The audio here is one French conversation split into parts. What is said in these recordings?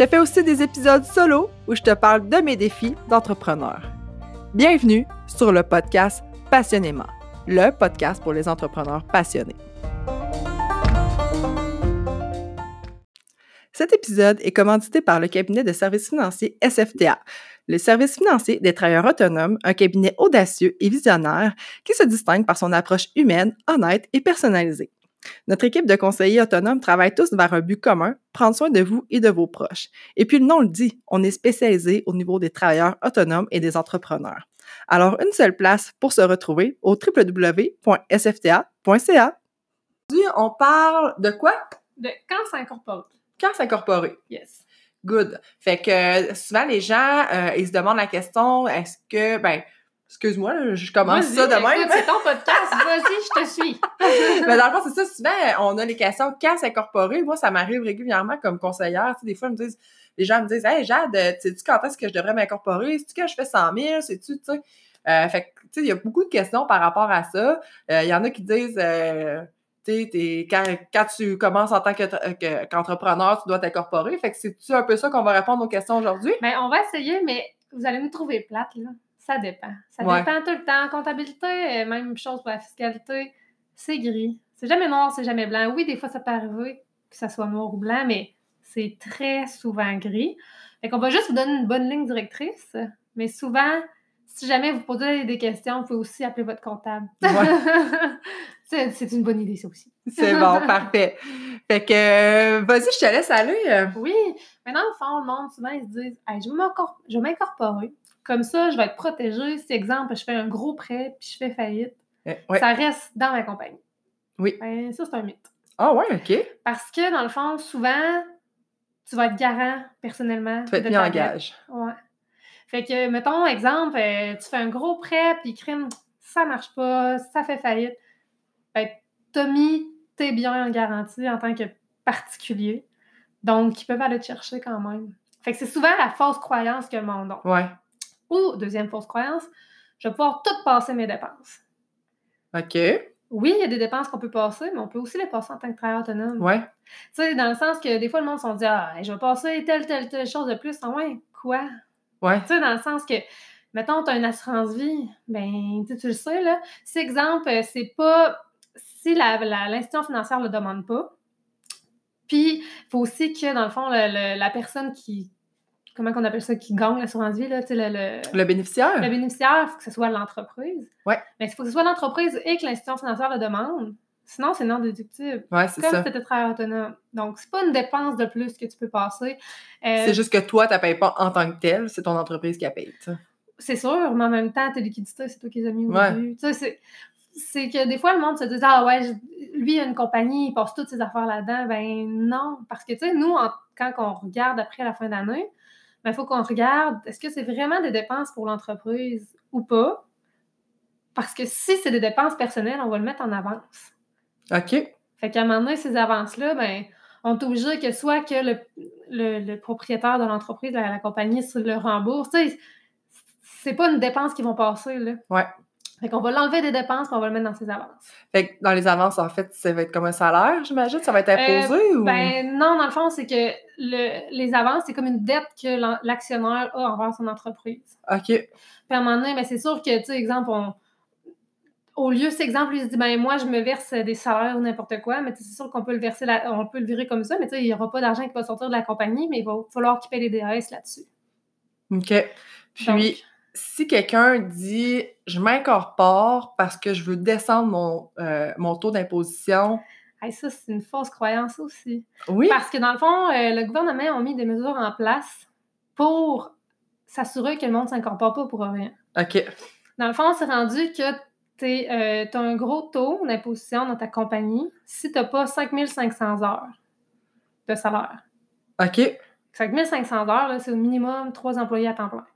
Je fais aussi des épisodes solo où je te parle de mes défis d'entrepreneur. Bienvenue sur le podcast Passionnément, le podcast pour les entrepreneurs passionnés. Cet épisode est commandité par le cabinet de services financiers SFTA, le service financier des travailleurs autonomes, un cabinet audacieux et visionnaire qui se distingue par son approche humaine, honnête et personnalisée. Notre équipe de conseillers autonomes travaille tous vers un but commun, prendre soin de vous et de vos proches. Et puis le nom le dit, on est spécialisé au niveau des travailleurs autonomes et des entrepreneurs. Alors, une seule place pour se retrouver au www.sfta.ca. Aujourd'hui, on parle de quoi? De quand s'incorpore. Quand s'incorporer. Yes. Good. Fait que souvent, les gens, euh, ils se demandent la question, est-ce que, ben, excuse-moi, je commence ça de même. C'est ton podcast, vas-y, je te suis. Mais dans le fond, c'est ça, souvent, on a les questions quand s'incorporer. Moi, ça m'arrive régulièrement comme conseillère. Tu sais, des fois, ils me disent, les gens me disent, hey, Jade, sais-tu quand est-ce que je devrais m'incorporer? Sais-tu quand je fais 100 000? Sais-tu, tu sais? Euh, fait que, tu sais, il y a beaucoup de questions par rapport à ça. Euh, Il y en a qui disent, euh, tu sais, quand, quand tu commences en tant que- que- qu'entrepreneur, tu dois t'incorporer. Fait que c'est-tu un peu ça qu'on va répondre aux questions aujourd'hui? Mais on va essayer, mais vous allez nous trouver plate, là. Ça dépend. Ça Ouais. dépend tout le temps. Comptabilité, euh, même chose pour la fiscalité, c'est gris. C'est jamais noir, c'est jamais blanc. Oui, des fois, ça peut arriver que ça soit noir ou blanc, mais c'est très souvent gris. Fait qu'on va juste vous donner une bonne ligne directrice, mais souvent, si jamais vous posez des questions, vous pouvez aussi appeler votre comptable. c'est c'est une bonne idée, ça aussi. C'est bon, parfait. Fait que, euh, vas-y, je te laisse aller. Oui, mais dans le fond, le monde, souvent, ils se disent Hey, je vais m'encor- je vais m'incorporer. Comme ça, je vais être protégée. Si, exemple, je fais un gros prêt puis je fais faillite, Euh, ouais. ça reste dans ma compagnie. Oui. Ben, ça, c'est un mythe. Ah ouais, OK. Parce que, dans le fond, souvent, tu vas être garant personnellement. Tu vas être mis en gage. Ouais. Fait que, mettons, exemple, euh, tu fais un gros prêt, puis crime, ça marche pas, ça fait faillite. Ben, t'as mis tes biens en garantie en tant que particulier. Donc, ils peuvent aller te chercher quand même. Fait que c'est souvent la fausse croyance que le monde a. Ouais. Ou, deuxième fausse croyance, je vais pouvoir tout passer mes dépenses. OK. Oui, il y a des dépenses qu'on peut passer, mais on peut aussi les passer en tant que travailleur autonome. Ouais. Tu sais, dans le sens que des fois, le monde se dit Ah, je vais passer telle, telle, telle chose de plus. Ah ouais, quoi? Ouais. Tu sais, dans le sens que, mettons, tu as une assurance vie, ben, tu sais, tu le sais, là. Si, exemple, c'est pas. Si l'institution financière ne le demande pas, puis il faut aussi que, dans le fond, le- le- la personne qui. Comment qu'on appelle ça? Qui gagne l'assurance vie, là, le- le, Le bénéficiaire? le bénéficiaire, il faut que ce soit l'entreprise. Ouais. Mais il faut que ce soit l'entreprise et que l'institution financière le demande. Sinon, c'est non déductible. Ouais, c'est Comme ça. si tu travailleur autonome. Donc, c'est pas une dépense de plus que tu peux passer. Euh, C'est juste que toi, tu payes pas en tant que tel, c'est ton entreprise qui a payé. tu sais. C'est sûr, mais en même temps, tes liquidités, c'est toi qui les as mis au Ouais. début. Tu sais, c'est- c'est que des fois, le monde se dit Ah ouais, je- lui, il a une compagnie, il passe toutes ses affaires là-dedans. Ben non. Parce que, tu sais, nous, en- quand on regarde après la fin d'année, il faut qu'on regarde est-ce que c'est vraiment des dépenses pour l'entreprise ou pas? Parce que si c'est des dépenses personnelles, on va le mettre en avance. OK. Fait qu'à un moment donné, ces avances-là, ben, on est obligé que soit que le, le- le propriétaire de l'entreprise, la, la compagnie, le rembourse. Tu sais, c'est pas une dépense qui vont passer, là. Ouais. Fait qu'on va l'enlever des dépenses et on va le mettre dans ses avances. Fait que dans les avances, en fait, ça va être comme un salaire, j'imagine? Ça va être imposé ou? Ben non, dans le fond, c'est que le- les avances, c'est comme une dette que l'actionnaire a envers son entreprise. OK. Puis à un moment donné, ben, c'est sûr que, tu sais, exemple, on- au lieu, cet exemple, il se dit, ben moi, je me verse des salaires ou n'importe quoi, mais c'est sûr qu'on peut le verser, on peut le virer comme ça, mais tu sais, il n'y aura pas d'argent qui va sortir de la compagnie, mais il va falloir qu'il paye les DAS là-dessus. OK. Puis, Donc, si quelqu'un dit je m'incorpore parce que je veux descendre mon, euh, mon taux d'imposition, hey, ça, c'est une fausse croyance aussi. oui. Parce que dans le fond, euh, le gouvernement a mis des mesures en place pour s'assurer que le monde ne s'incorpore pas pour rien. OK. Dans le fond, c'est rendu que tu as un gros taux d'imposition dans ta compagnie si tu n'as pas 5500 heures de salaire. OK. 5500 heures, c'est au minimum trois employés à temps plein.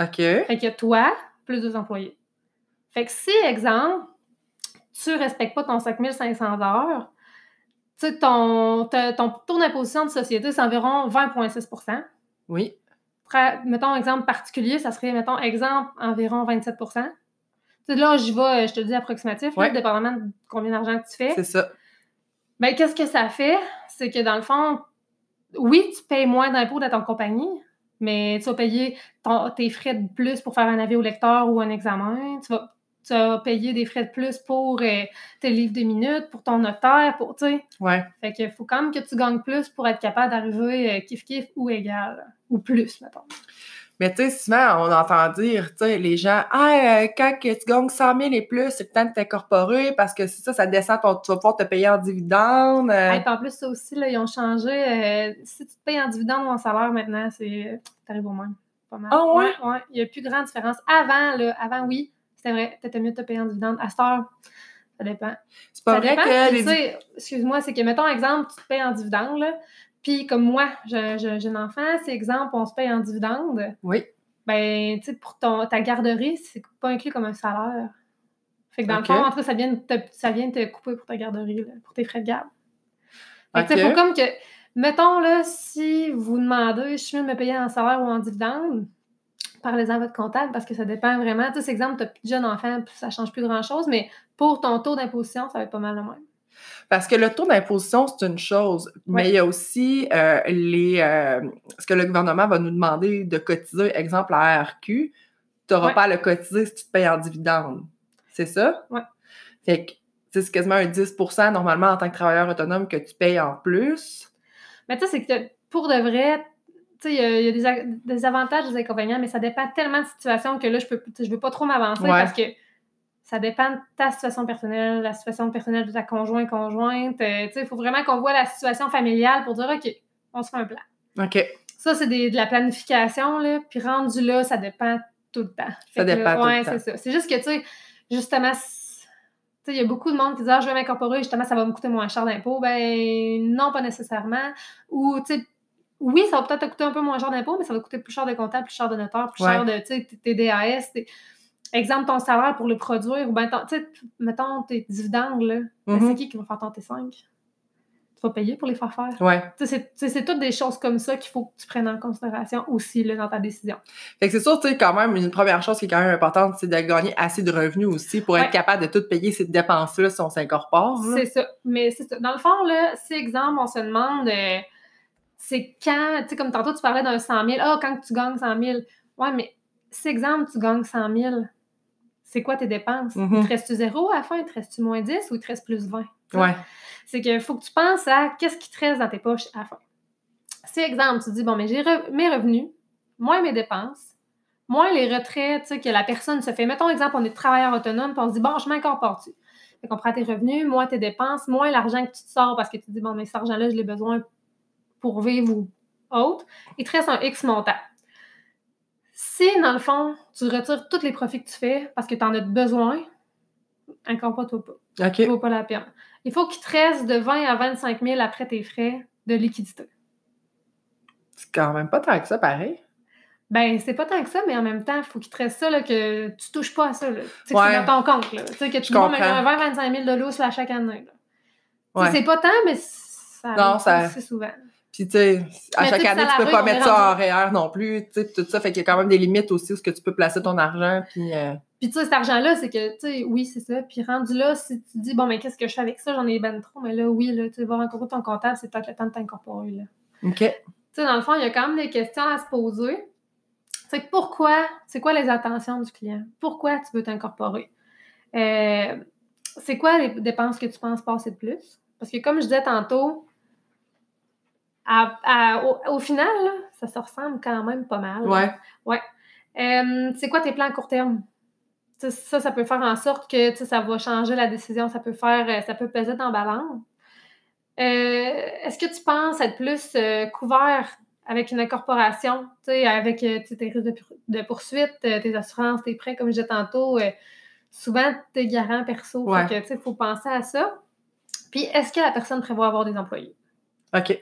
OK. Fait que toi, plus deux employés. Fait que si, exemple, tu respectes pas ton 5500 heures, tu ton, ton taux d'imposition de société, c'est environ 20,6% Oui. Pra- Mettons, exemple particulier, ça serait, mettons, exemple, environ 27 Tu sais, là, j'y vais, euh, je te dis approximatif, là, Ouais. dépendamment de combien d'argent tu fais. C'est ça. Ben, qu'est-ce que ça fait? C'est que dans le fond, oui, tu payes moins d'impôts dans ton compagnie, mais tu vas payer ton- tes frais de plus pour faire un avis au lecteur ou un examen. Tu vas, tu vas payer des frais de plus pour euh, tes livres de minutes, pour ton notaire, pour, tu sais. Ouais. Fait qu'il faut quand même que tu gagnes plus pour être capable d'arriver euh, kiff-kiff ou égal, ou plus, mettons. Mais tu sais, souvent, on entend dire, tu sais, les gens, ah, euh, quand tu gagnes 100 000 et plus, c'est le temps de t'incorporer parce que c'est ça, ça descend, ton, tu vas pouvoir te payer en dividendes. euh. Hey, en plus, ça aussi, là, ils ont changé. euh, si tu te payes en dividende ou en salaire maintenant, c'est t'arrives au même. Pas mal. Ah ouais? ouais. Il n'y a plus grande différence. Avant, là, avant, oui, c'était vrai, t'étais mieux de te payer en dividende. À cette heure, ça dépend. c'est pas ça vrai dépend. que Puis, les... tu sais, excuse-moi, c'est que, mettons, exemple, tu te payes en dividende, là, puis comme moi, j'ai un enfant, c'est exemple, on se paye en dividende. Oui. Ben, tu sais, pour ton, ta garderie, c'est pas inclus comme un salaire. Fait que dans le fond, en tout cas, ça vient, de te, ça vient te couper pour ta garderie, là, pour tes frais de garde. Fait que, tu sais, Ok. faut comme que, mettons, là, si vous demandez, je suis mieux de me payer en salaire ou en dividende, parlez-en à votre comptable parce que ça dépend vraiment. Tu sais, exemple, tu as plus de jeunes enfants, ça change plus grand-chose, mais pour ton taux d'imposition, ça va être pas mal le même. Parce que le taux d'imposition, c'est une chose, mais il y a aussi euh, les, euh, ce que le gouvernement va nous demander de cotiser, exemple à ARQ, tu n'auras pas à le cotiser si tu te payes en dividende. C'est ça? Ouais. Fait que c'est quasiment un 10% normalement en tant que travailleur autonome que tu payes en plus. Mais tu sais, c'est que pour de vrai, tu sais, il y a, il y a des, des avantages, des inconvénients, mais ça dépend tellement de situation que là, je peux, je veux pas trop m'avancer Ouais. parce que ça dépend de ta situation personnelle, la situation personnelle de ta conjoint, conjointe. euh, tu sais, il faut vraiment qu'on voit la situation familiale pour dire, OK, on se fait un plan. OK. Ça, c'est de la planification, là. Puis rendu là, ça dépend tout le temps. Ça là, dépend tout le temps. c'est ça. C'est juste que, tu sais, justement, il y a beaucoup de monde qui disent Ah, je vais m'incorporer, justement, ça va me coûter moins cher d'impôts. Ben, non, pas nécessairement. Ou, tu sais, oui, ça va peut-être te coûter un peu moins cher d'impôts, mais ça va coûter plus cher de comptable, plus cher de notaire, plus Ouais. cher de, tes DAS. tes- Exemple, ton salaire pour le produire, ou sais, mettons tes dividendes, là. Ben, Mhm. c'est qui qui va faire ton T5? Tu vas payer pour les faire faire. Ouais. C'est toutes des choses comme ça qu'il faut que tu prennes en considération aussi là, dans ta décision. Fait que c'est sûr, tu sais, quand même, une première chose qui est quand même importante, c'est de gagner assez de revenus aussi pour Ouais. être capable de tout payer ces dépenses-là si on s'incorpore. là. C'est ça. Mais c'est ça. Dans le fond, là, si, exemple, on se demande, euh, c'est quand, tu sais, comme tantôt, tu parlais d'un 100 000. Ah, quand tu gagnes 100 000. Ouais, mais si, exemple, tu gagnes 100 000, c'est quoi tes dépenses? Mhm. Il te reste-tu zéro à la fin? Il te reste-tu moins 10 ou il te reste plus 20? Tu sais? Ouais. C'est qu'il faut que tu penses à qu'est-ce qui te reste dans tes poches à la fin. Si, exemple, tu dis, bon, mais j'ai re- mes revenus, moins mes dépenses, moins les retraits, tu sais, que la personne se fait. Mettons, exemple, on est travailleur autonome, puis on se dit, bon, je m'incorpore-tu. Fait qu'on prend tes revenus, moins tes dépenses, moins l'argent que tu te sors parce que tu te dis, bon, mais cet argent-là, je l'ai besoin pour vivre ou autre. Il te reste un X montant. Si, dans le fond, tu retires tous les profits que tu fais parce que tu en as besoin, incorpore-toi pas OK. vaut pas la peine. Il faut qu'il te reste de 20 à 25 000 après tes frais de liquidité. C'est quand même pas tant que ça, pareil. Ben, c'est pas tant que ça, mais en même temps, il faut qu'il te reste ça, là, que tu touches pas à ça. Là. Tu sais, que Ouais. c'est dans ton compte. Là. Tu sais, que tu un 20-25 000 de lousse là, chaque année. Là. Ouais. C'est pas tant, mais ça Non, arrive ça- assez souvent. Puis, tu sais, à Mais chaque tu sais, année, tu peux pas mettre ça en REER non plus, tu sais, tout ça. Fait qu'il y a quand même des limites aussi où ce que tu peux placer ton argent, puis... euh, Puis, tu sais, cet argent-là, c'est que, tu sais, oui, c'est ça. Puis, rendu là, si tu dis, bon, mais qu'est-ce que je fais avec ça? J'en ai ben trop. Mais là, oui, là, tu vas rencontrer ton comptable, c'est peut-être le temps de t'incorporer, là. OK. Tu sais, dans le fond, il y a quand même des questions à se poser. C'est que pourquoi, c'est quoi les attentions du client? Pourquoi tu veux t'incorporer? Euh, c'est quoi les dépenses que tu penses passer de plus? Parce que comme je disais tantôt, à- à- au, au final, là, ça se ressemble quand même pas mal. Ouais. Euh, c'est quoi tes plans à court terme? Ça, ça peut faire en sorte que ça va changer la décision, ça peut faire, euh, ça peut peser dans la balance. Euh, Est-ce que tu penses être plus euh, couvert avec une incorporation, avec tes risques de, pour- de poursuite, tes assurances, tes prêts, comme je disais tantôt, souvent tes garants perso. Ouais. Il faut penser à ça. Puis, est-ce que la personne prévoit avoir des employés? OK.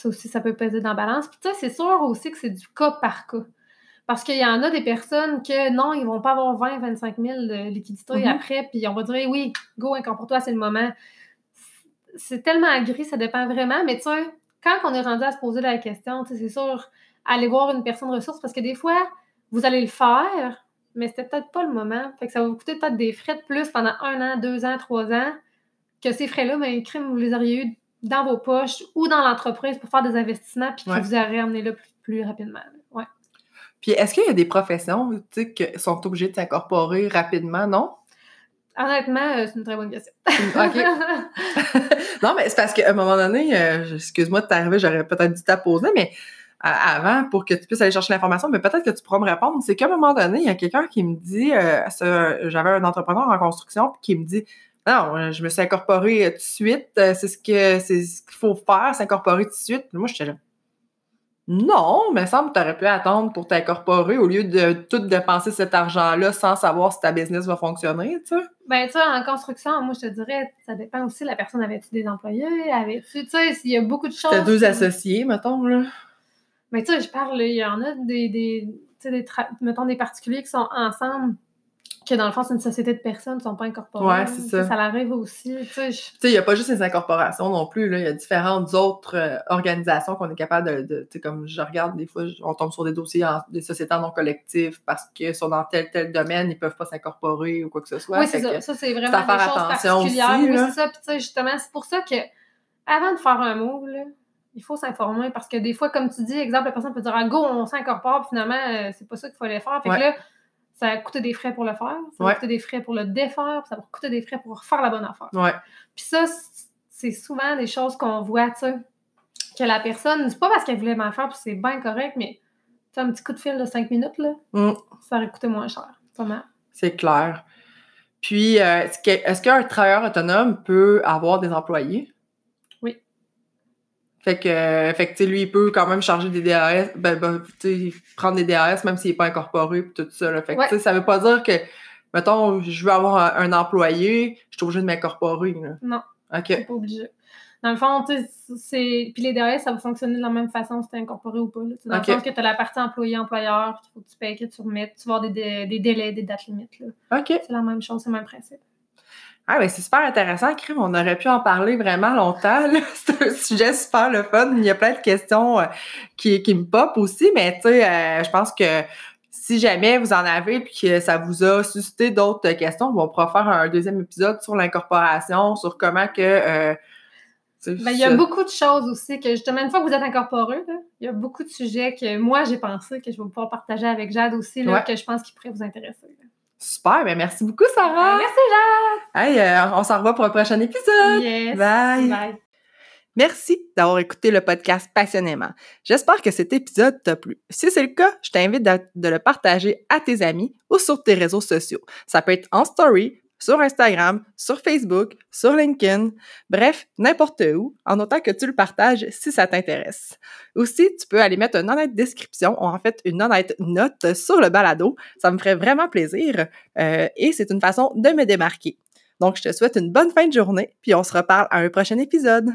Ça aussi, ça peut peser dans la balance. Puis, tu sais, c'est sûr aussi que c'est du cas par cas. Parce qu'il y en a des personnes que non, ils vont pas avoir 20, 25 000 de liquidités Mhm. après, puis on va dire oui, go, incorpore-toi, c'est le moment. C'est tellement gris, ça dépend vraiment, mais tu sais, quand on est rendu à se poser la question, tu sais, c'est sûr, aller voir une personne ressource, parce que des fois, vous allez le faire, mais c'était peut-être pas le moment. Fait que ça va vous coûter peut-être des frais de plus pendant un an, deux ans, trois ans, que ces frais-là, mais crime, vous les auriez eu dans vos poches ou dans l'entreprise pour faire des investissements, puis Ouais. qui vous auraient amené là plus, plus rapidement. Ouais. Puis est-ce qu'il y a des professions, qui sont obligées de s'incorporer rapidement, non? Honnêtement, euh, c'est une très bonne question. OK. non, mais c'est parce qu'à un moment donné, euh, excuse-moi de t'arriver, j'aurais peut-être dû t'apposer, mais euh, avant, pour que tu puisses aller chercher l'information, mais peut-être que tu pourras me répondre. C'est qu'à un moment donné, il y a quelqu'un qui me dit, j'avais un entrepreneur en construction, puis qui me dit, non, euh, je me suis incorporée euh, tout de suite, euh, c'est ce que c'est ce qu'il faut faire, s'incorporer tout de suite. Puis moi, j'étais là. Non, mais semble que tu aurais pu attendre pour t'incorporer au lieu de tout dépenser cet argent-là sans savoir si ta business va fonctionner, tu sais. Ben, tu sais, en construction, moi, je te dirais, ça dépend aussi, la personne avait-tu des employés, avait-tu, tu sais, il y a beaucoup de choses. T'as deux associés, mettons, là. Mais tu sais, je parle, il y en a des, des, tu sais, des mettons, des particuliers qui sont ensemble, que dans le fond, c'est une société de personnes, ne sont pas incorporées. Ouais, c'est ça. Ça l'arrive aussi, tu sais. je- il n'y a pas juste les incorporations non plus. Il y a différentes autres euh, organisations qu'on est capable de, de- tu sais, comme je regarde, des fois, on tombe sur des dossiers en- des sociétés non collectives parce qu'ils sont dans tel, tel domaine, ils peuvent pas s'incorporer ou quoi que ce soit. oui, c'est ça. que- Ça, c'est vraiment faire des choses attention particulières. aussi, oui, c'est ça. Puis, tu sais, justement, c'est pour ça que, avant de faire un move, là, il faut s'informer parce que des fois, comme tu dis, exemple, la personne peut dire, ah, go, on s'incorpore, finalement, euh, c'est pas ça qu'il fallait faire. Fait Ouais. que là, ça va coûter des frais pour le faire, ça Ouais. va coûter des frais pour le défaire, ça va coûter des frais pour faire la bonne affaire. Ouais. Puis ça, c'est souvent des choses qu'on voit, tu sais, que la personne, c'est pas parce qu'elle voulait mal faire, puis c'est bien correct, mais tu un petit coup de fil de 5 minutes, là, Mm. ça aurait coûté moins cher. C'est clair. Puis, euh, est-ce qu'un travailleur autonome peut avoir des employés? Fait que, euh, fait que, tu sais, lui, il peut quand même charger des DAS, ben, ben, tu sais, prendre des DAS même s'il n'est pas incorporé pis tout ça, là. Fait que, Ouais. tu sais, ça veut pas dire que, mettons, je veux avoir un, un employé, je suis obligée de m'incorporer. Non. OK. C'est pas obligé. Dans le fond, tu sais, c'est. Puis les DAS, ça va fonctionner de la même façon si t'es incorporé ou pas. là. Tu Dans le sens que tu as la partie employé-employeur, qu'il faut que tu payes, que tu remettes, tu vas avoir des, dé- des délais, des dates limites. là. OK. C'est la même chose, c'est le même principe. Ah, ben, c'est super intéressant, Crime. On aurait pu en parler vraiment longtemps. C'est un sujet super le fun. Il y a plein de questions euh, qui, qui me pop aussi, mais tu sais, euh, je pense que si jamais vous en avez puis que ça vous a suscité d'autres questions, on pourra faire un deuxième épisode sur l'incorporation, sur comment que. euh, Ben, il y a beaucoup de choses aussi que, justement, une fois que vous êtes incorporé, là, il y a beaucoup de sujets que moi, j'ai pensé que je vais pouvoir partager avec Jade aussi, là, Ouais. que je pense qu'ils pourraient vous intéresser. là. Super, ben merci beaucoup, Sarah. Merci, Hey, euh, on s'en revoit pour un prochain épisode. Yes! Bye. Bye! Merci d'avoir écouté le podcast passionnément. J'espère que cet épisode t'a plu. Si c'est le cas, je t'invite de le partager à tes amis ou sur tes réseaux sociaux. Ça peut être en story, sur Instagram, sur Facebook, sur LinkedIn, bref, n'importe où, en autant que tu le partages si ça t'intéresse. Aussi, tu peux aller mettre une honnête description, ou en fait une honnête note sur le balado. Ça me ferait vraiment plaisir euh, et c'est une façon de me démarquer. Donc, je te souhaite une bonne fin de journée, puis on se reparle à un prochain épisode.